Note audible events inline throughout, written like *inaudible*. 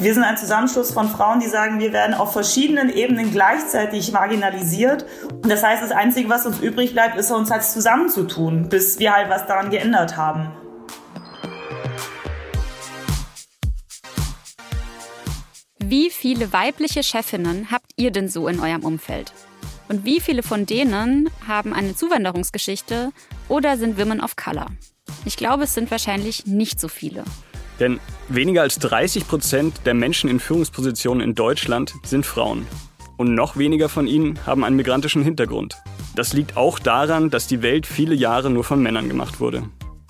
Wir sind ein Zusammenschluss von Frauen, die sagen, wir werden auf verschiedenen Ebenen gleichzeitig marginalisiert. Und das heißt, das Einzige, was uns übrig bleibt, ist uns halt zusammenzutun, bis wir halt was daran geändert haben. Wie viele weibliche Chefinnen habt ihr denn so in eurem Umfeld? Und wie viele von denen haben eine Zuwanderungsgeschichte oder sind Women of Color? Ich glaube, es sind wahrscheinlich nicht so viele. Denn weniger als 30 Prozent der Menschen in Führungspositionen in Deutschland sind Frauen. Und noch weniger von ihnen haben einen migrantischen Hintergrund. Das liegt auch daran, dass die Welt viele Jahre nur von Männern gemacht wurde.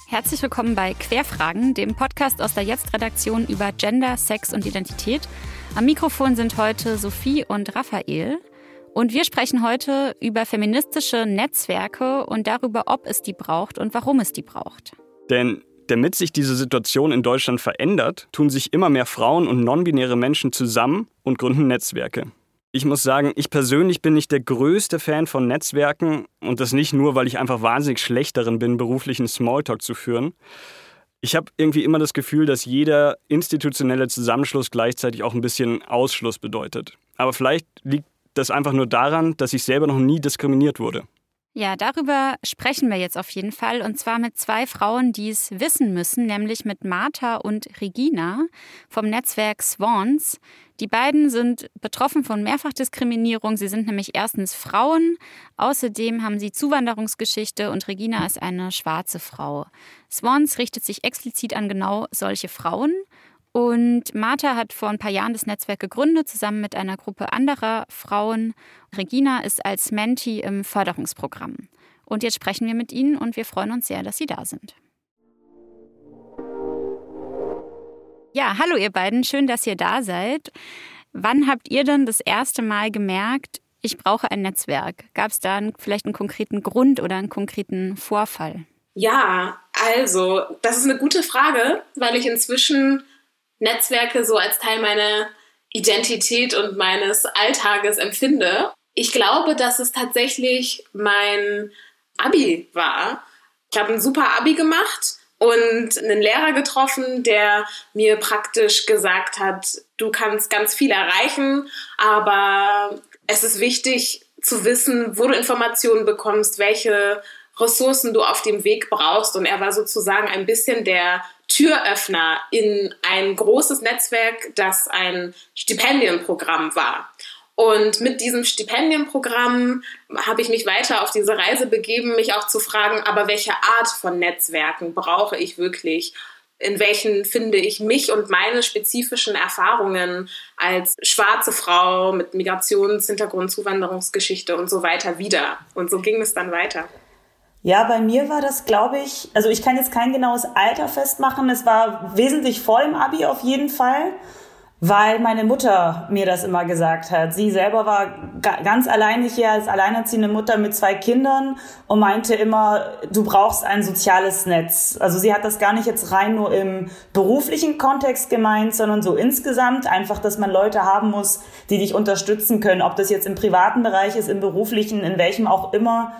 Herzlich willkommen bei Querfragen, dem Podcast aus der Jetzt-Redaktion über Gender, Sex und Identität. Am Mikrofon sind heute Sophie und Raphael. Und wir sprechen heute über feministische Netzwerke und darüber, ob es die braucht und warum es die braucht. Denn damit sich diese Situation in Deutschland verändert, tun sich immer mehr Frauen und non-binäre Menschen zusammen und gründen Netzwerke. Ich muss sagen, ich persönlich bin nicht der größte Fan von Netzwerken und das nicht nur, weil ich einfach wahnsinnig schlecht darin bin, beruflichen Smalltalk zu führen. Ich habe irgendwie immer das Gefühl, dass jeder institutionelle Zusammenschluss gleichzeitig auch ein bisschen Ausschluss bedeutet. Aber vielleicht liegt das einfach nur daran, dass ich selber noch nie diskriminiert wurde. Ja, darüber sprechen wir jetzt auf jeden Fall. Und zwar mit zwei Frauen, die es wissen müssen, nämlich mit Martha und Regina vom Netzwerk Swans. Die beiden sind betroffen von Mehrfachdiskriminierung. Sie sind nämlich erstens Frauen. Außerdem haben sie Zuwanderungsgeschichte und Regina ist eine schwarze Frau. Swans richtet sich explizit an genau solche Frauen. Und Martha hat vor ein paar Jahren das Netzwerk gegründet, zusammen mit einer Gruppe anderer Frauen. Regina ist als Mentee im Förderungsprogramm. Und jetzt sprechen wir mit Ihnen und wir freuen uns sehr, dass Sie da sind. Ja, hallo ihr beiden, schön, dass ihr da seid. Wann habt ihr denn das erste Mal gemerkt, ich brauche ein Netzwerk? Gab es da vielleicht einen konkreten Grund oder einen konkreten Vorfall? Ja, also, das ist eine gute Frage, weil ich inzwischen Netzwerke so als Teil meiner Identität und meines Alltages empfinde. Ich glaube, dass es tatsächlich mein Abi war. Ich habe ein super Abi gemacht und einen Lehrer getroffen, der mir praktisch gesagt hat, du kannst ganz viel erreichen, aber es ist wichtig zu wissen, wo du Informationen bekommst, welche Ressourcen du auf dem Weg brauchst. Und er war sozusagen ein bisschen der Türöffner in ein großes Netzwerk, das ein Stipendienprogramm war. Und mit diesem Stipendienprogramm habe ich mich weiter auf diese Reise begeben, mich auch zu fragen, aber welche Art von Netzwerken brauche ich wirklich? In welchen finde ich mich und meine spezifischen Erfahrungen als schwarze Frau mit Migrationshintergrund, Zuwanderungsgeschichte und so weiter wieder? Und so ging es dann weiter. Ja, bei mir war das, glaube ich, also ich kann jetzt kein genaues Alter festmachen. Es war wesentlich vor dem Abi auf jeden Fall, weil meine Mutter mir das immer gesagt hat. Sie selber war ganz alleine hier als alleinerziehende Mutter mit zwei Kindern und meinte immer, du brauchst ein soziales Netz. Also sie hat das gar nicht jetzt rein nur im beruflichen Kontext gemeint, sondern so insgesamt einfach, dass man Leute haben muss, die dich unterstützen können, ob das jetzt im privaten Bereich ist, im beruflichen, in welchem auch immer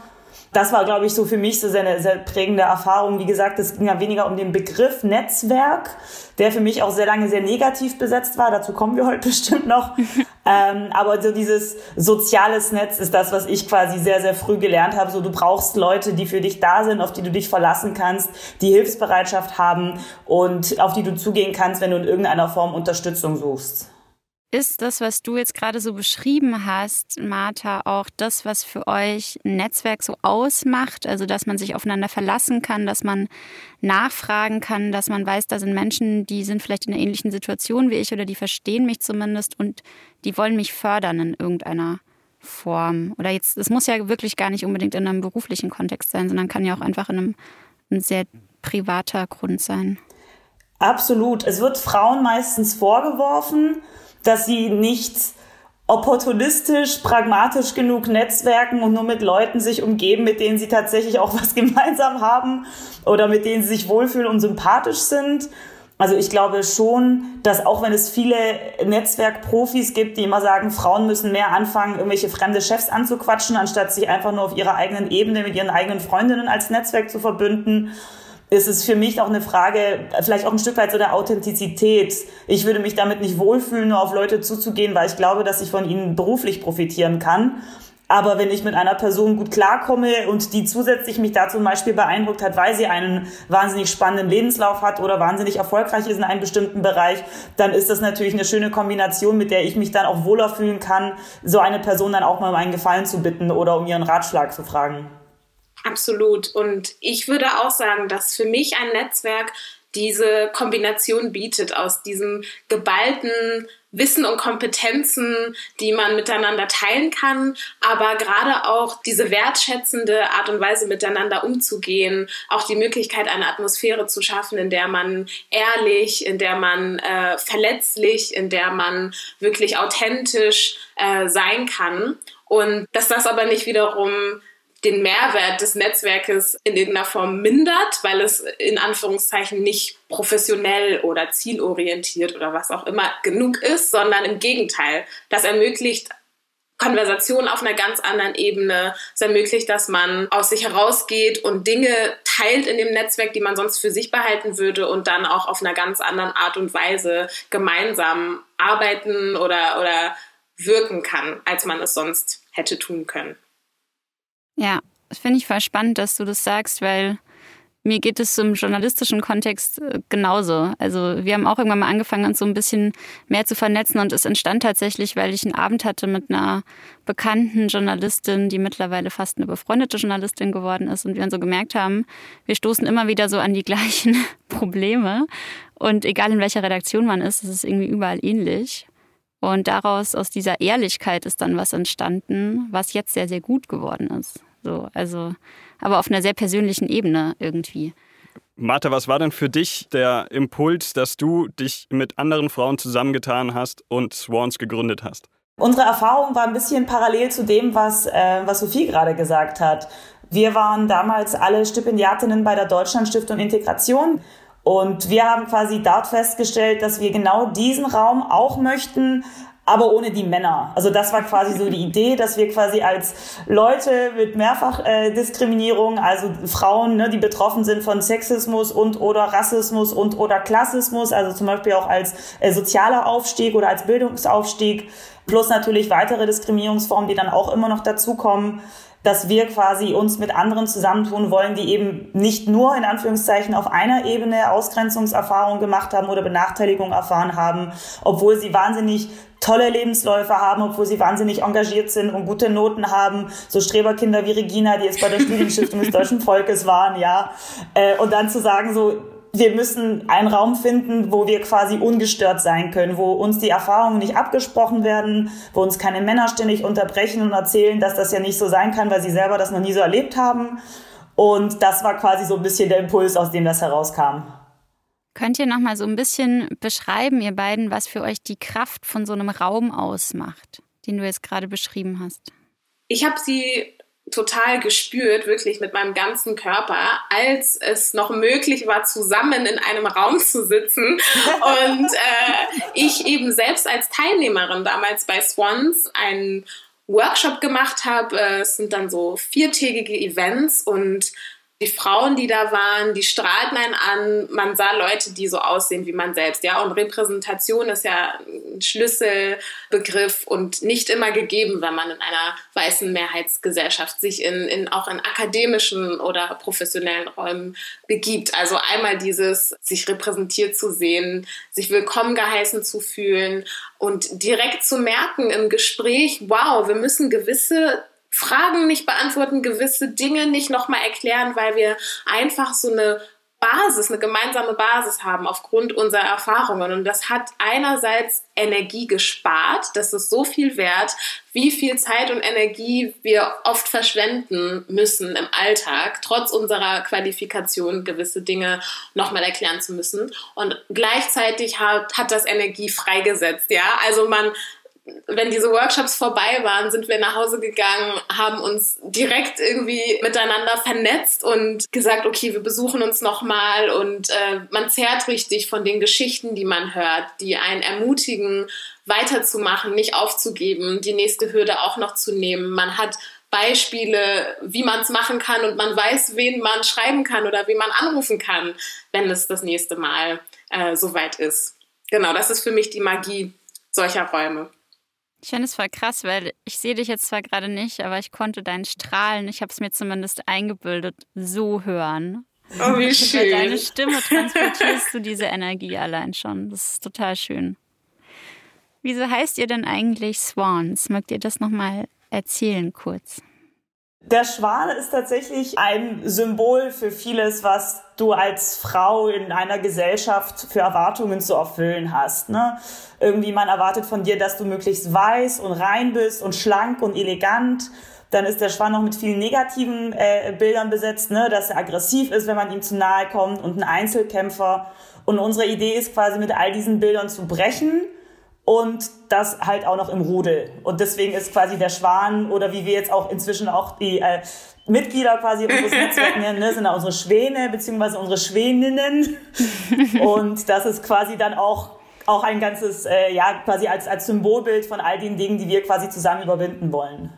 das war, glaube ich, so für mich so eine sehr prägende Erfahrung. Wie gesagt, es ging ja weniger um den Begriff Netzwerk, der für mich auch sehr lange sehr negativ besetzt war. Dazu kommen wir heute *laughs* bestimmt noch. ähm, aber so dieses soziales Netz ist das, was ich quasi sehr, sehr früh gelernt habe. So, du brauchst Leute, die für dich da sind, auf die du dich verlassen kannst, die Hilfsbereitschaft haben und auf die du zugehen kannst, wenn du in irgendeiner Form Unterstützung suchst. Ist das, was du jetzt gerade so beschrieben hast, Martha, auch das, was für euch ein Netzwerk so ausmacht? Also, dass man sich aufeinander verlassen kann, dass man nachfragen kann, dass man weiß, da sind Menschen, die sind vielleicht in einer ähnlichen Situation wie ich oder die verstehen mich zumindest und die wollen mich fördern in irgendeiner Form. Oder jetzt, es muss ja wirklich gar nicht unbedingt in einem beruflichen Kontext sein, sondern kann ja auch einfach in einem ein sehr privater Grund sein. Absolut. Es wird Frauen meistens vorgeworfen, dass sie nicht opportunistisch, pragmatisch genug netzwerken und nur mit Leuten sich umgeben, mit denen sie tatsächlich auch *laughs* was gemeinsam haben oder mit denen sie sich wohlfühlen und sympathisch sind. Also ich glaube schon, dass auch wenn es viele Netzwerkprofis gibt, die immer sagen, Frauen müssen mehr anfangen, irgendwelche fremde Chefs anzuquatschen, anstatt sich einfach nur auf ihrer eigenen Ebene mit ihren eigenen Freundinnen als Netzwerk zu verbünden, ist es für mich auch eine Frage, vielleicht auch ein Stück weit so der Authentizität. Ich würde mich damit nicht wohlfühlen, nur auf Leute zuzugehen, weil ich glaube, dass ich von ihnen beruflich profitieren kann. Aber wenn ich mit einer Person gut klarkomme und die zusätzlich mich da zum Beispiel beeindruckt hat, weil sie einen wahnsinnig spannenden Lebenslauf hat oder wahnsinnig erfolgreich ist in einem bestimmten Bereich, dann ist das natürlich eine schöne Kombination, mit der ich mich dann auch wohler fühlen kann, so eine Person dann auch mal um einen Gefallen zu bitten oder um ihren Ratschlag zu fragen. Absolut. Und ich würde auch sagen, dass für mich ein Netzwerk diese Kombination bietet aus diesem geballten Wissen und Kompetenzen, die man miteinander teilen kann, aber gerade auch diese wertschätzende Art und Weise miteinander umzugehen, auch die Möglichkeit, eine Atmosphäre zu schaffen, in der man ehrlich, in der man äh, verletzlich, in der man wirklich authentisch äh, sein kann. Und dass das aber nicht wiederum den Mehrwert des Netzwerkes in irgendeiner Form mindert, weil es in Anführungszeichen nicht professionell oder zielorientiert oder was auch immer genug ist, sondern im Gegenteil, das ermöglicht Konversation auf einer ganz anderen Ebene. Es ermöglicht, dass man aus sich herausgeht und Dinge teilt in dem Netzwerk, die man sonst für sich behalten würde und dann auch auf einer ganz anderen Art und Weise gemeinsam arbeiten oder, oder wirken kann, als man es sonst hätte tun können. Ja, das finde ich voll spannend, dass du das sagst, weil mir geht es im journalistischen Kontext äh, genauso. Also wir haben auch irgendwann mal angefangen, uns so ein bisschen mehr zu vernetzen und es entstand tatsächlich, weil ich einen Abend hatte mit einer bekannten Journalistin, die mittlerweile fast eine befreundete Journalistin geworden ist und wir dann so gemerkt haben, wir stoßen immer wieder so an die *laughs* gleichen Probleme und egal in welcher Redaktion man ist, es ist irgendwie überall ähnlich. Und daraus, aus dieser Ehrlichkeit ist dann was entstanden, was jetzt sehr, sehr gut geworden ist. So, also, aber auf einer sehr persönlichen Ebene irgendwie. Martha, was war denn für dich der Impuls, dass du dich mit anderen Frauen zusammengetan hast und Swans gegründet hast? Unsere Erfahrung war ein bisschen parallel zu dem, was, äh, was Sophie gerade gesagt hat. Wir waren damals alle Stipendiatinnen bei der Deutschlandstiftung Integration. Und wir haben quasi dort festgestellt, dass wir genau diesen Raum auch möchten, aber ohne die Männer. Also das war quasi so die *laughs* Idee, dass wir quasi als Leute mit Mehrfachdiskriminierung, äh, also Frauen, ne, die betroffen sind von Sexismus und oder Rassismus und oder Klassismus, also zum Beispiel auch als äh, sozialer Aufstieg oder als Bildungsaufstieg, plus natürlich weitere Diskriminierungsformen, die dann auch immer noch dazukommen, dass wir quasi uns mit anderen zusammentun wollen, die eben nicht nur in Anführungszeichen auf einer Ebene Ausgrenzungserfahrung gemacht haben oder Benachteiligung erfahren haben, obwohl sie wahnsinnig tolle Lebensläufe haben, obwohl sie wahnsinnig engagiert sind und gute Noten haben. So Streberkinder wie Regina, die jetzt bei der *laughs* Studienstiftung des deutschen Volkes waren, ja. Äh, und dann zu sagen, so, wir müssen einen Raum finden, wo wir quasi ungestört sein können, wo uns die Erfahrungen nicht abgesprochen werden, wo uns keine Männer ständig unterbrechen und erzählen, dass das ja nicht so sein kann, weil sie selber das noch nie so erlebt haben. Und das war quasi so ein bisschen der Impuls, aus dem das herauskam. Könnt ihr noch mal so ein bisschen beschreiben, ihr beiden, was für euch die Kraft von so einem Raum ausmacht, den du jetzt gerade beschrieben hast? Ich habe sie total gespürt, wirklich mit meinem ganzen Körper, als es noch möglich war, zusammen in einem Raum zu sitzen. *laughs* Und äh, ich eben selbst als Teilnehmerin damals bei Swans einen Workshop gemacht habe. Es sind dann so viertägige Events und die Frauen, die da waren, die strahlten einen an. Man sah Leute, die so aussehen wie man selbst. Ja, und Repräsentation ist ja ein Schlüsselbegriff und nicht immer gegeben, wenn man in einer weißen Mehrheitsgesellschaft sich in, in auch in akademischen oder professionellen Räumen begibt. Also einmal dieses, sich repräsentiert zu sehen, sich willkommen geheißen zu fühlen und direkt zu merken im Gespräch, wow, wir müssen gewisse Fragen nicht beantworten, gewisse Dinge nicht nochmal erklären, weil wir einfach so eine Basis, eine gemeinsame Basis haben aufgrund unserer Erfahrungen. Und das hat einerseits Energie gespart. Das ist so viel wert, wie viel Zeit und Energie wir oft verschwenden müssen im Alltag, trotz unserer Qualifikation gewisse Dinge nochmal erklären zu müssen. Und gleichzeitig hat, hat das Energie freigesetzt. Ja, also man wenn diese Workshops vorbei waren, sind wir nach Hause gegangen, haben uns direkt irgendwie miteinander vernetzt und gesagt, okay, wir besuchen uns nochmal und äh, man zehrt richtig von den Geschichten, die man hört, die einen ermutigen, weiterzumachen, nicht aufzugeben, die nächste Hürde auch noch zu nehmen. Man hat Beispiele, wie man es machen kann und man weiß, wen man schreiben kann oder wen man anrufen kann, wenn es das nächste Mal äh, soweit ist. Genau, das ist für mich die Magie solcher Räume. Ich finde es voll krass, weil ich sehe dich jetzt zwar gerade nicht, aber ich konnte deinen Strahlen, ich habe es mir zumindest eingebildet, so hören. Oh, wie schön. Bei deine Stimme *laughs* transportierst du diese Energie allein schon. Das ist total schön. Wieso heißt ihr denn eigentlich Swans? Mögt ihr das nochmal erzählen kurz? Der Schwan ist tatsächlich ein Symbol für vieles, was du als Frau in einer Gesellschaft für Erwartungen zu erfüllen hast. Ne? Irgendwie man erwartet von dir, dass du möglichst weiß und rein bist und schlank und elegant. Dann ist der Schwan noch mit vielen negativen äh, Bildern besetzt, ne? dass er aggressiv ist, wenn man ihm zu nahe kommt und ein Einzelkämpfer. Und unsere Idee ist quasi mit all diesen Bildern zu brechen und das halt auch noch im Rudel. Und deswegen ist quasi der Schwan oder wie wir jetzt auch inzwischen auch die äh, Mitglieder quasi unseres Netzwerks nennen, ne, sind da unsere Schwäne beziehungsweise unsere Schwäninnen. *laughs* Und das ist quasi dann auch auch ein ganzes, äh, ja, quasi als, als Symbolbild von all den Dingen, die wir quasi zusammen überwinden wollen.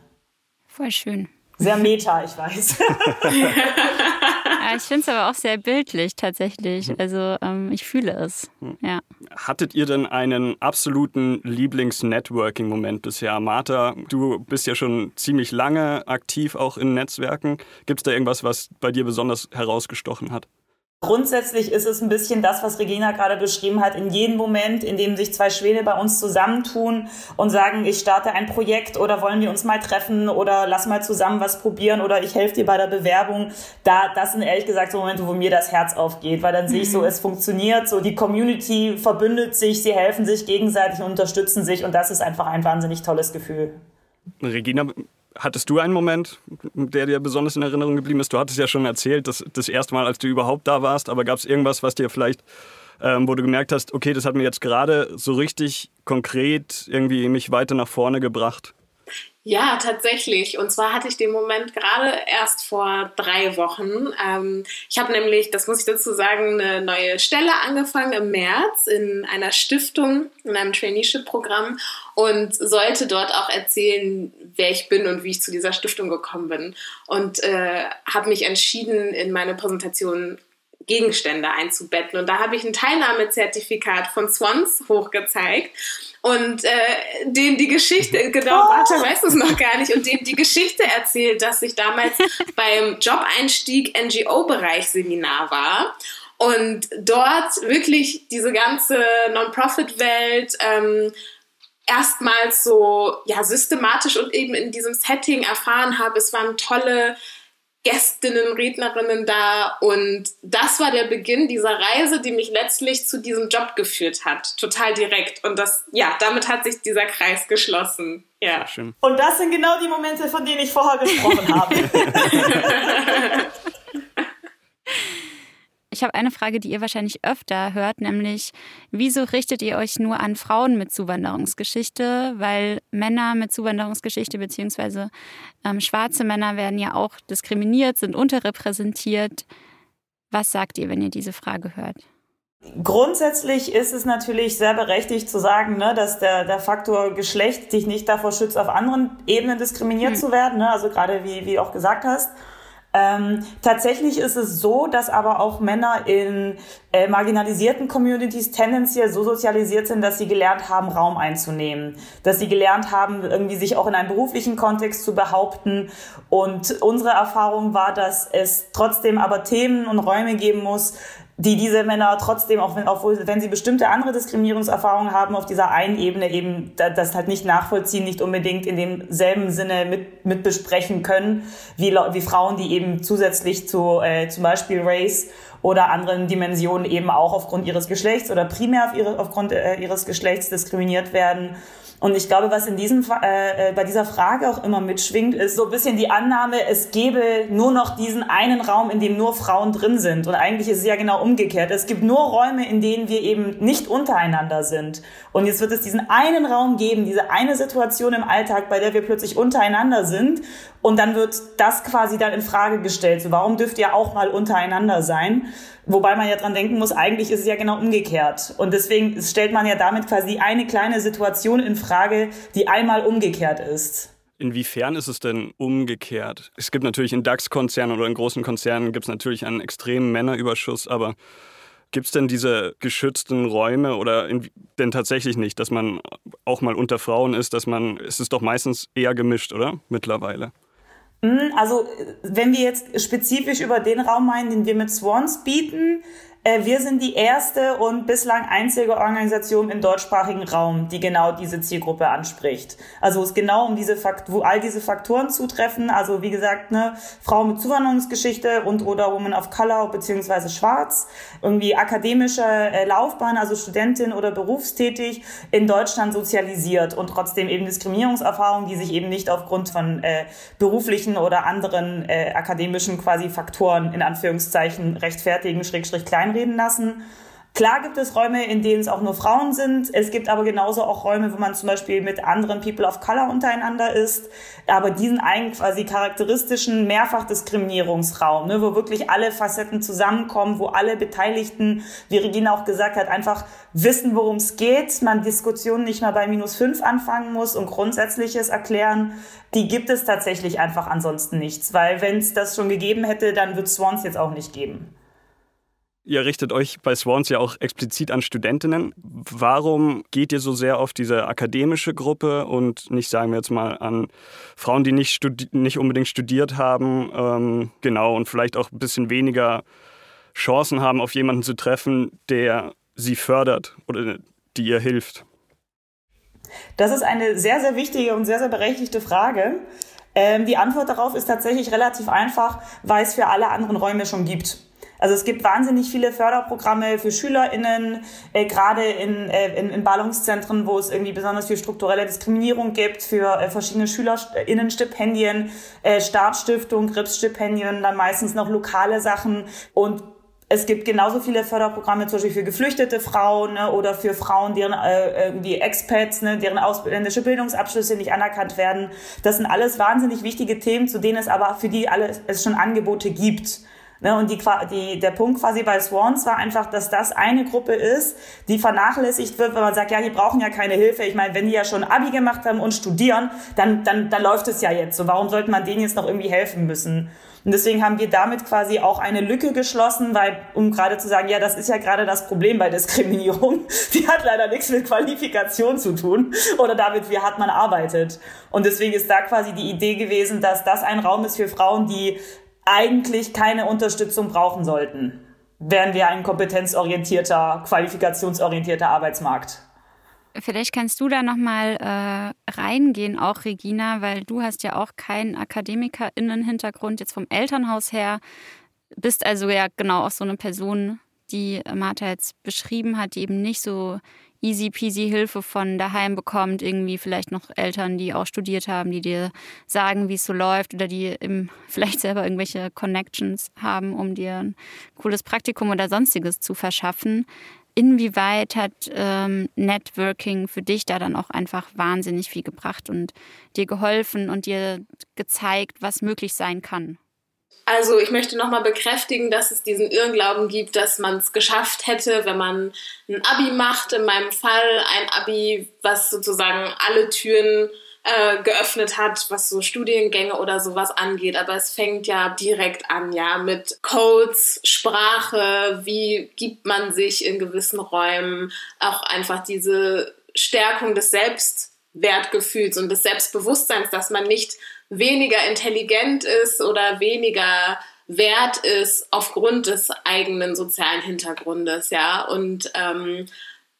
Voll schön. Sehr meta, ich weiß. *laughs* ja, ich finde es aber auch sehr bildlich tatsächlich. Mhm. Also ähm, ich fühle es. Mhm. Ja. Hattet ihr denn einen absoluten Lieblings-Networking-Moment bisher? Martha, du bist ja schon ziemlich lange aktiv auch in Netzwerken. Gibt es da irgendwas, was bei dir besonders herausgestochen hat? Grundsätzlich ist es ein bisschen das, was Regina gerade beschrieben hat. In jedem Moment, in dem sich zwei Schwäne bei uns zusammentun und sagen, ich starte ein Projekt oder wollen wir uns mal treffen oder lass mal zusammen was probieren oder ich helfe dir bei der Bewerbung. Da, das sind ehrlich gesagt so Momente, wo mir das Herz aufgeht, weil dann mhm. sehe ich so, mhm. es funktioniert, so die Community verbündet sich, sie helfen sich gegenseitig und unterstützen sich und das ist einfach ein wahnsinnig tolles Gefühl. Regina, Hattest du einen Moment, der dir besonders in Erinnerung geblieben ist? Du hattest ja schon erzählt, dass das erste Mal, als du überhaupt da warst, aber gab es irgendwas, was dir vielleicht, ähm, wo du gemerkt hast, okay, das hat mir jetzt gerade so richtig konkret irgendwie mich weiter nach vorne gebracht? Ja, tatsächlich. Und zwar hatte ich den Moment gerade erst vor drei Wochen. Ähm, ich habe nämlich, das muss ich dazu sagen, eine neue Stelle angefangen im März in einer Stiftung, in einem Traineeship-Programm und sollte dort auch erzählen, wer ich bin und wie ich zu dieser Stiftung gekommen bin. Und äh, habe mich entschieden, in meine Präsentation Gegenstände einzubetten. Und da habe ich ein Teilnahmezertifikat von Swans hochgezeigt und äh, denen die Geschichte, *laughs* genau, warte, weiß es noch gar nicht, und denen die Geschichte erzählt, dass ich damals *laughs* beim Job-Einstieg NGO-Bereich Seminar war und dort wirklich diese ganze Non-Profit-Welt ähm, erstmals so ja systematisch und eben in diesem Setting erfahren habe. Es waren tolle Gästinnen, Rednerinnen da und das war der Beginn dieser Reise, die mich letztlich zu diesem Job geführt hat, total direkt und das ja, damit hat sich dieser Kreis geschlossen. Ja. Und das sind genau die Momente, von denen ich vorher gesprochen habe. *laughs* *laughs* Ich habe eine Frage, die ihr wahrscheinlich öfter hört, nämlich wieso richtet ihr euch nur an Frauen mit Zuwanderungsgeschichte? Weil Männer mit Zuwanderungsgeschichte beziehungsweise ähm, schwarze Männer werden ja auch diskriminiert, sind unterrepräsentiert. Was sagt ihr, wenn ihr diese Frage hört? Grundsätzlich ist es natürlich sehr berechtigt zu sagen, ne, dass der, der Faktor Geschlecht dich nicht davor schützt, auf anderen Ebenen diskriminiert hm. zu werden. Ne? Also gerade wie, wie du auch gesagt hast. Ähm, tatsächlich ist es so, dass aber auch Männer in äh, marginalisierten Communities tendenziell so sozialisiert sind, dass sie gelernt haben, Raum einzunehmen, dass sie gelernt haben, irgendwie sich auch in einem beruflichen Kontext zu behaupten. Und unsere Erfahrung war, dass es trotzdem aber Themen und Räume geben muss, die diese Männer trotzdem, auch wenn, obwohl, wenn sie bestimmte andere Diskriminierungserfahrungen haben, auf dieser einen Ebene eben das halt nicht nachvollziehen, nicht unbedingt in demselben Sinne mit, mit besprechen können, wie, wie Frauen, die eben zusätzlich zu äh, zum Beispiel Race oder anderen Dimensionen eben auch aufgrund ihres Geschlechts oder primär auf ihre, aufgrund äh, ihres Geschlechts diskriminiert werden. Und ich glaube, was in diesem äh, äh, bei dieser Frage auch immer mitschwingt, ist so ein bisschen die Annahme, es gäbe nur noch diesen einen Raum, in dem nur Frauen drin sind. Und eigentlich ist es ja genau umgekehrt. Es gibt nur Räume, in denen wir eben nicht untereinander sind. Und jetzt wird es diesen einen Raum geben, diese eine Situation im Alltag, bei der wir plötzlich untereinander sind. Und dann wird das quasi dann in Frage gestellt. So, warum dürft ihr auch mal untereinander sein? Wobei man ja dran denken muss, eigentlich ist es ja genau umgekehrt. Und deswegen stellt man ja damit quasi eine kleine Situation in Frage, die einmal umgekehrt ist. Inwiefern ist es denn umgekehrt? Es gibt natürlich in DAX-Konzernen oder in großen Konzernen gibt es natürlich einen extremen Männerüberschuss, aber gibt es denn diese geschützten Räume oder in, denn tatsächlich nicht, dass man auch mal unter Frauen ist, dass man, es ist doch meistens eher gemischt, oder? Mittlerweile. Hm, also, wenn wir jetzt spezifisch über den Raum meinen, den wir mit Swans bieten, äh, wir sind die erste und bislang einzige Organisation im deutschsprachigen Raum, die genau diese Zielgruppe anspricht. Also es genau um diese Fakt wo all diese Faktoren zutreffen. Also wie gesagt, ne, Frau mit Zuwanderungsgeschichte und oder Woman of Color beziehungsweise Schwarz, irgendwie akademische äh, Laufbahn, also Studentin oder berufstätig in Deutschland sozialisiert und trotzdem eben Diskriminierungserfahrungen, die sich eben nicht aufgrund von äh, beruflichen oder anderen äh, akademischen quasi Faktoren in Anführungszeichen rechtfertigen, schrägstrich klein reinreden lassen. Klar gibt es Räume, in denen es auch nur Frauen sind. Es gibt aber genauso auch Räume, wo man zum Beispiel mit anderen People of Color untereinander ist. Aber diesen einen quasi charakteristischen Mehrfachdiskriminierungsraum, ne, wo wirklich alle Facetten zusammenkommen, wo alle Beteiligten, wie Regina auch gesagt hat, einfach wissen, worum es geht, man Diskussionen nicht mal bei minus fünf anfangen muss und Grundsätzliches erklären, die gibt es tatsächlich einfach ansonsten nichts. Weil wenn es das schon gegeben hätte, dann wird Swans jetzt auch nicht geben. Ihr richtet euch bei Swans ja auch explizit an Studentinnen. Warum geht ihr so sehr auf diese akademische Gruppe und nicht, sagen wir jetzt mal, an Frauen, die nicht, nicht unbedingt studiert haben, ähm, genau, und vielleicht auch ein bisschen weniger Chancen haben, auf jemanden zu treffen, der sie fördert oder die ihr hilft? Das ist eine sehr, sehr wichtige und sehr, sehr berechtigte Frage. Ähm, die Antwort darauf ist tatsächlich relativ einfach, weil es für alle anderen Räume schon gibt. Also es gibt wahnsinnig viele Förderprogramme für SchülerInnen, äh, gerade in, äh, in, in Ballungszentren, wo es irgendwie besonders viel strukturelle Diskriminierung gibt, für äh, verschiedene SchülerInnenstipendien, äh, Startstiftung, Gripsstipendien, dann meistens noch lokale Sachen und es gibt genauso viele Förderprogramme, zum Beispiel für geflüchtete Frauen ne, oder für Frauen, deren äh, irgendwie Expats, ne, deren ausländische Bildungsabschlüsse nicht anerkannt werden. Das sind alles wahnsinnig wichtige Themen, zu denen es aber für die alle es schon Angebote gibt. Ne, und die, die, der Punkt quasi bei Swans war einfach, dass das eine Gruppe ist, die vernachlässigt wird, wenn man sagt, ja, die brauchen ja keine Hilfe. Ich meine, wenn die ja schon Abi gemacht haben und studieren, dann, dann, dann läuft es ja jetzt so. Warum sollte man denen jetzt noch irgendwie helfen müssen? Und deswegen haben wir damit quasi auch eine Lücke geschlossen, weil, um gerade zu sagen, ja, das ist ja gerade das Problem bei Diskriminierung. *laughs* Die hat leider nichts mit Qualifikation zu tun oder damit, wie hart man arbeitet. Und deswegen ist da quasi die Idee gewesen, dass das ein Raum ist für Frauen, die eigentlich keine Unterstützung brauchen sollten, wären wir ein kompetenzorientierter, qualifikationsorientierter Arbeitsmarkt. Vielleicht kannst du da nochmal äh, reingehen, auch Regina, weil du hast ja auch keinen AkademikerInnen-Hintergrund jetzt vom Elternhaus her, bist also ja genau auch so eine Person, die Martha jetzt beschrieben hat, die eben nicht so easy peasy Hilfe von daheim bekommt, irgendwie vielleicht noch Eltern, die auch studiert haben, die dir sagen, wie es so läuft oder die im, *laughs* vielleicht selber irgendwelche Connections haben, um dir ein cooles Praktikum oder sonstiges zu verschaffen. Inwieweit hat ähm, Networking für dich da dann auch einfach wahnsinnig viel gebracht und dir geholfen und dir gezeigt, was möglich sein kann? Also ich möchte nochmal bekräftigen, dass es diesen Irrglauben gibt, dass man es geschafft hätte, wenn man ein Abi macht. In meinem Fall ein Abi, was sozusagen alle Türen äh, geöffnet hat, was so Studiengänge oder sowas angeht. Aber es fängt ja direkt an, ja, mit Codes, Sprache, wie gibt man sich in gewissen Räumen, auch einfach diese Stärkung des Selbstwertgefühls und des Selbstbewusstseins, dass man nicht weniger intelligent ist oder weniger wert ist aufgrund des eigenen sozialen Hintergrundes, ja. Und ähm,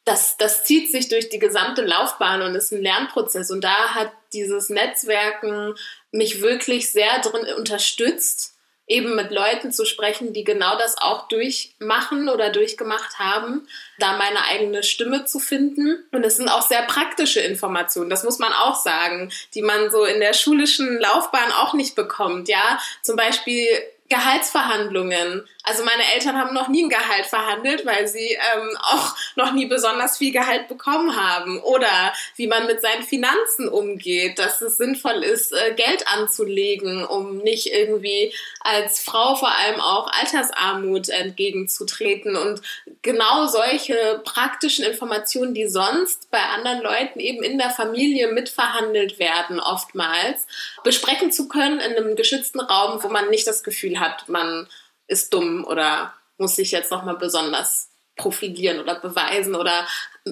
das, das zieht sich durch die gesamte Laufbahn und ist ein Lernprozess. Und da hat dieses Netzwerken mich wirklich sehr drin unterstützt, eben mit Leuten zu sprechen, die genau das auch durchmachen oder durchgemacht haben, da meine eigene Stimme zu finden. Und es sind auch sehr praktische Informationen, das muss man auch sagen, die man so in der schulischen Laufbahn auch nicht bekommt. Ja, zum Beispiel Gehaltsverhandlungen. Also meine Eltern haben noch nie ein Gehalt verhandelt, weil sie ähm, auch noch nie besonders viel Gehalt bekommen haben. Oder wie man mit seinen Finanzen umgeht, dass es sinnvoll ist, äh, Geld anzulegen, um nicht irgendwie als Frau vor allem auch Altersarmut entgegenzutreten. Und genau solche praktischen Informationen, die sonst bei anderen Leuten eben in der Familie mitverhandelt werden, oftmals, besprechen zu können in einem geschützten Raum, wo man nicht das Gefühl hat, man ist dumm oder muss sich jetzt nochmal besonders profilieren oder beweisen oder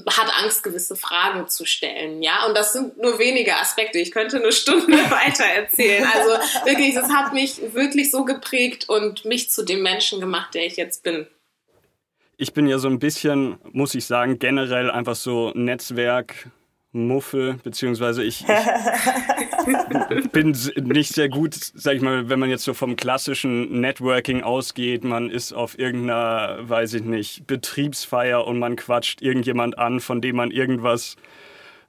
hat Angst, gewisse Fragen zu stellen. Ja, und das sind nur wenige Aspekte. Ich könnte eine Stunde *laughs* weiter erzählen. Also wirklich, das hat mich wirklich so geprägt und mich zu dem Menschen gemacht, der ich jetzt bin. Ich bin ja so ein bisschen, muss ich sagen, generell einfach so Netzwerk Muffel, beziehungsweise ich, ich *laughs* bin nicht sehr gut, sag ich mal, wenn man jetzt so vom klassischen Networking ausgeht, man ist auf irgendeiner, weiß ich nicht, Betriebsfeier und man quatscht irgendjemand an, von dem man irgendwas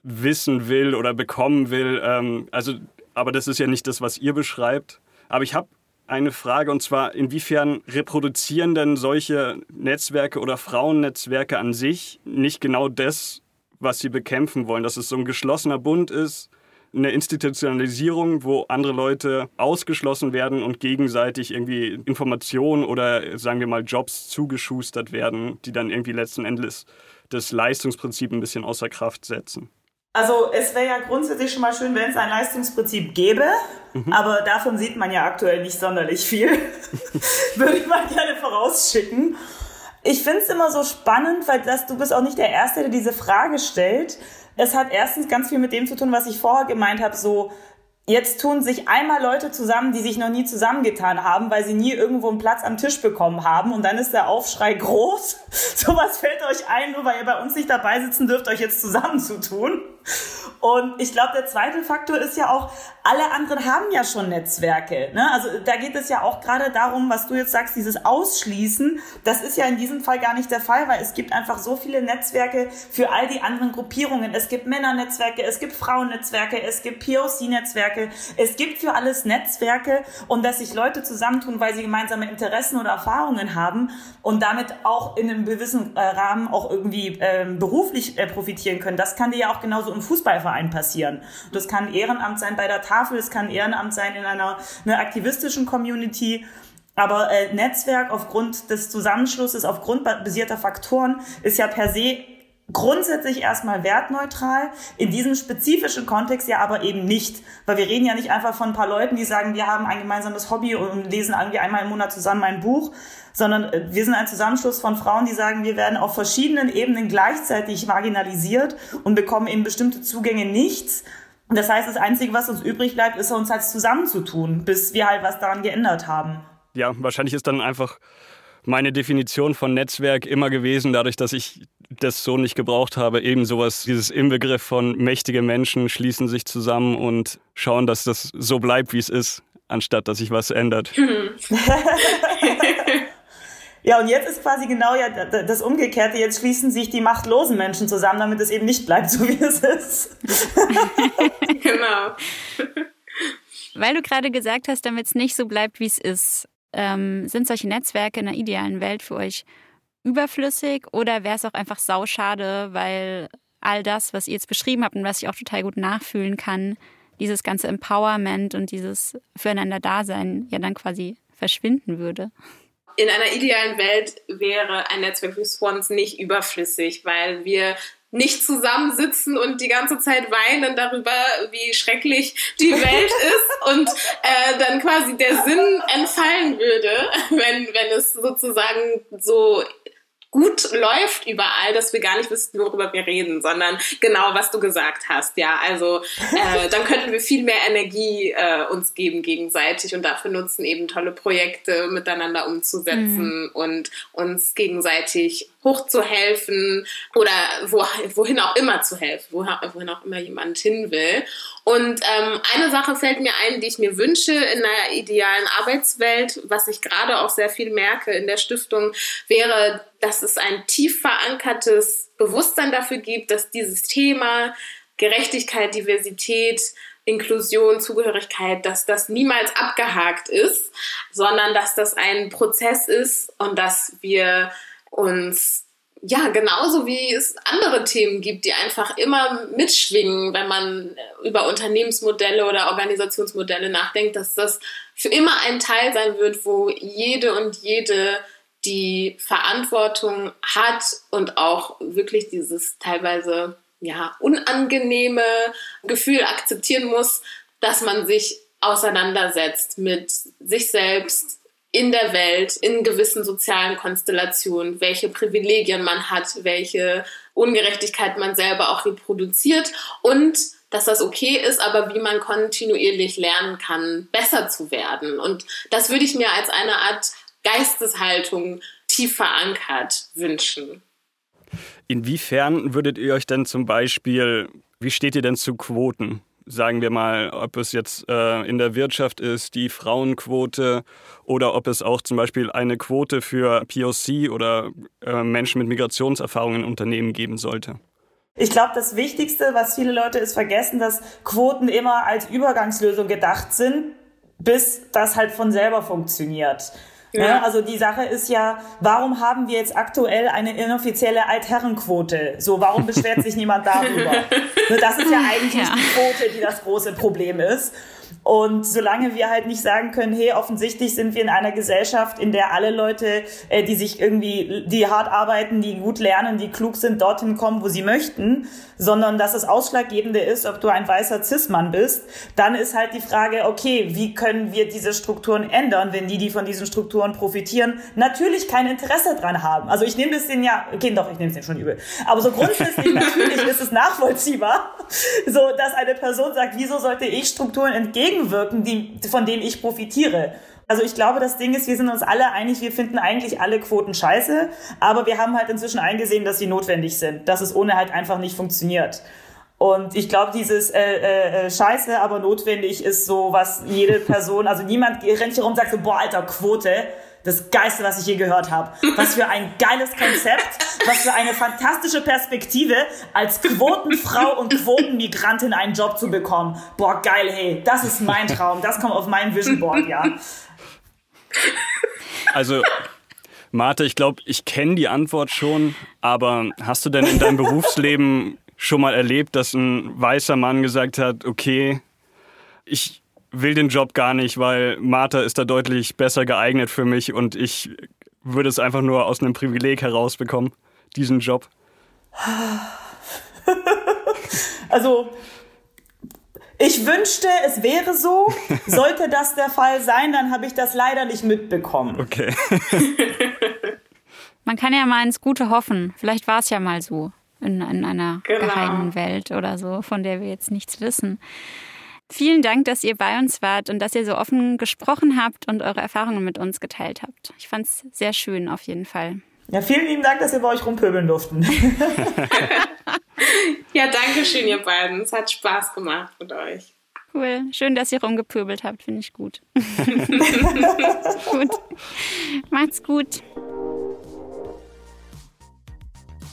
wissen will oder bekommen will. Ähm, also, aber das ist ja nicht das, was ihr beschreibt. Aber ich habe eine Frage und zwar, inwiefern reproduzieren denn solche Netzwerke oder Frauennetzwerke an sich nicht genau das, was sie bekämpfen wollen, dass es so ein geschlossener Bund ist, eine Institutionalisierung, wo andere Leute ausgeschlossen werden und gegenseitig irgendwie Informationen oder sagen wir mal Jobs zugeschustert werden, die dann irgendwie letzten Endes das Leistungsprinzip ein bisschen außer Kraft setzen. Also es wäre ja grundsätzlich schon mal schön, wenn es ein Leistungsprinzip gäbe, mhm. aber davon sieht man ja aktuell nicht sonderlich viel. *laughs* *laughs* Würde ich mal gerne vorausschicken. Ich finde es immer so spannend, weil das, du bist auch nicht der Erste, der diese Frage stellt. Es hat erstens ganz viel mit dem zu tun, was ich vorher gemeint habe, so Jetzt tun sich einmal Leute zusammen, die sich noch nie zusammengetan haben, weil sie nie irgendwo einen Platz am Tisch bekommen haben. Und dann ist der Aufschrei groß. *laughs* Sowas fällt euch ein, nur weil ihr bei uns nicht dabei sitzen dürft, euch jetzt zusammenzutun. Und ich glaube, der zweite Faktor ist ja auch, alle anderen haben ja schon Netzwerke. Ne? Also da geht es ja auch gerade darum, was du jetzt sagst, dieses Ausschließen. Das ist ja in diesem Fall gar nicht der Fall, weil es gibt einfach so viele Netzwerke für all die anderen Gruppierungen. Es gibt Männernetzwerke, es gibt Frauennetzwerke, es gibt POC-Netzwerke, es gibt für alles Netzwerke und dass sich Leute zusammentun, weil sie gemeinsame Interessen oder Erfahrungen haben und damit auch in einem gewissen äh, Rahmen auch irgendwie äh, beruflich äh, profitieren können. Das kann dir ja auch genauso im Fußballverein passieren. Das kann Ehrenamt sein bei der Tafel, es kann Ehrenamt sein in einer, einer aktivistischen Community. Aber äh, Netzwerk aufgrund des Zusammenschlusses, aufgrund basierter Faktoren ist ja per se grundsätzlich erstmal wertneutral, in diesem spezifischen Kontext ja aber eben nicht. Weil wir reden ja nicht einfach von ein paar Leuten, die sagen, wir haben ein gemeinsames Hobby und lesen irgendwie einmal im Monat zusammen ein Buch, sondern äh, wir sind ein Zusammenschluss von Frauen, die sagen, wir werden auf verschiedenen Ebenen gleichzeitig marginalisiert und bekommen eben bestimmte Zugänge nichts. Das heißt, das Einzige, was uns übrig bleibt, ist uns halt zusammenzutun, bis wir halt was daran geändert haben. Ja, wahrscheinlich ist dann einfach meine Definition von Netzwerk immer gewesen, dadurch, dass ich das so nicht gebraucht habe, eben sowas, dieses Inbegriff von mächtige Menschen schließen sich zusammen und schauen, dass das so bleibt, wie es ist, anstatt dass sich was ändert. *laughs* Ja, und jetzt ist quasi genau ja das Umgekehrte. Jetzt schließen sich die machtlosen Menschen zusammen, damit es eben nicht bleibt, so wie es ist. *laughs* Weil du gerade gesagt hast, damit es nicht so bleibt, wie es ist, ähm, sind solche Netzwerke in einer idealen Welt für euch überflüssig oder wäre es auch einfach sauschade, weil all das, was ihr jetzt beschrieben habt und was ich auch total gut nachfühlen kann, dieses ganze Empowerment und dieses Füreinander-Dasein ja dann quasi verschwinden würde? in einer idealen Welt wäre ein Netzwerk wie Swans nicht überflüssig, weil wir nicht zusammensitzen und die ganze Zeit weinen darüber, wie schrecklich die Welt ist und äh, dann quasi der Sinn entfallen würde, wenn, wenn es sozusagen so gut läuft überall, dass wir gar nicht wissen, worüber wir reden, sondern genau, was du gesagt hast. Ja, also äh, dann könnten wir viel mehr Energie äh, uns geben gegenseitig und dafür nutzen, eben tolle Projekte miteinander umzusetzen mhm. und uns gegenseitig hochzuhelfen oder wo, wohin auch immer zu helfen, wohin auch immer jemand hin will. Und ähm, eine Sache fällt mir ein, die ich mir wünsche in einer idealen Arbeitswelt, was ich gerade auch sehr viel merke in der Stiftung, wäre, dass es ein tief verankertes Bewusstsein dafür gibt, dass dieses Thema Gerechtigkeit, Diversität, Inklusion, Zugehörigkeit, dass das niemals abgehakt ist, sondern dass das ein Prozess ist und dass wir uns ja, genauso wie es andere Themen gibt, die einfach immer mitschwingen, wenn man über Unternehmensmodelle oder Organisationsmodelle nachdenkt, dass das für immer ein Teil sein wird, wo jede und jede die Verantwortung hat und auch wirklich dieses teilweise ja unangenehme Gefühl akzeptieren muss, dass man sich auseinandersetzt mit sich selbst, in der Welt, in gewissen sozialen Konstellationen, welche Privilegien man hat, welche Ungerechtigkeit man selber auch reproduziert und dass das okay ist, aber wie man kontinuierlich lernen kann, besser zu werden. Und das würde ich mir als eine Art Geisteshaltung tief verankert wünschen. Inwiefern würdet ihr euch denn zum Beispiel, wie steht ihr denn zu Quoten? Sagen wir mal, ob es jetzt äh, in der Wirtschaft ist, die Frauenquote oder ob es auch zum Beispiel eine Quote für POC oder äh, Menschen mit Migrationserfahrungen in Unternehmen geben sollte. Ich glaube, das Wichtigste, was viele Leute ist vergessen, dass Quoten immer als Übergangslösung gedacht sind, bis das halt von selber funktioniert. Ja. ja. also die Sache ist ja, warum haben wir jetzt aktuell eine inoffizielle Altherrenquote? So, warum beschwert sich *laughs* niemand darüber? Das ist ja eigentlich ja. die Quote, die das große Problem ist. Und solange wir halt nicht sagen können, hey, offensichtlich sind wir in einer Gesellschaft, in der alle Leute, äh, die sich irgendwie, die hart arbeiten, die gut lernen, die klug sind, dorthin kommen, wo sie möchten, sondern dass es ausschlaggebende ist, ob du ein weißer Cis-Mann bist, dann ist halt die Frage, okay, wie können wir diese Strukturen ändern, wenn die, die von diesen Strukturen profitieren, natürlich kein Interesse dran haben. Also ich nehme das denen ja, okay, doch, ich nehme es denen schon übel. Aber so grundsätzlich *laughs* natürlich ist es nachvollziehbar, so dass eine Person sagt, wieso sollte ich Strukturen entgegen entgegenwirken, die, von denen ich profitiere. Also ich glaube, das Ding ist, wir sind uns alle einig, wir finden eigentlich alle Quoten scheiße, aber wir haben halt inzwischen eingesehen, dass sie notwendig sind, dass es ohne halt einfach nicht funktioniert. Und ich glaube, dieses äh, äh, äh Scheiße, aber notwendig ist so, was jede Person, also niemand rennt hier rum und sagt so, boah, alter, Quote, das Geiste, was ich je gehört habe. Was für ein geiles Konzept, was für eine fantastische Perspektive, als Quotenfrau und Quotenmigrantin einen Job zu bekommen. Boah, geil, hey, das ist mein Traum, das kommt auf mein Vision Board, ja. Also, Martha, ich glaube, ich kenne die Antwort schon, aber hast du denn in deinem Berufsleben schon mal erlebt, dass ein weißer Mann gesagt hat, okay, ich will den Job gar nicht, weil Martha ist da deutlich besser geeignet für mich und ich würde es einfach nur aus einem Privileg herausbekommen, diesen Job. *laughs* Also, ich wünschte, es wäre so. *laughs* Sollte das der Fall sein, dann habe ich das leider nicht mitbekommen. Okay. *laughs* Man kann ja mal ins Gute hoffen. Vielleicht war es ja mal so in, in einer genau. geheimen Welt oder so, von der wir jetzt nichts wissen. Vielen Dank, dass ihr bei uns wart und dass ihr so offen gesprochen habt und eure Erfahrungen mit uns geteilt habt. Ich fand es sehr schön auf jeden Fall. Ja, vielen lieben Dank, dass wir bei euch rumpöbeln durften. *laughs* ja, danke schön, ihr beiden. Es hat Spaß gemacht mit euch. Cool. Schön, dass ihr rumgepöbelt habt. Finde ich gut. *laughs* gut. Macht's gut.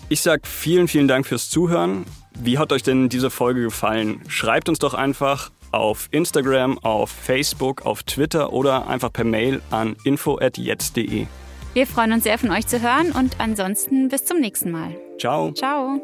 Ich sag vielen, vielen Dank fürs Zuhören. Wie hat euch denn diese Folge gefallen? Schreibt uns doch einfach auf Instagram, auf Facebook, auf Twitter oder einfach per Mail an info@jetzt.de. Wir freuen uns sehr von euch zu hören und ansonsten bis zum nächsten Mal. Ciao. Ciao.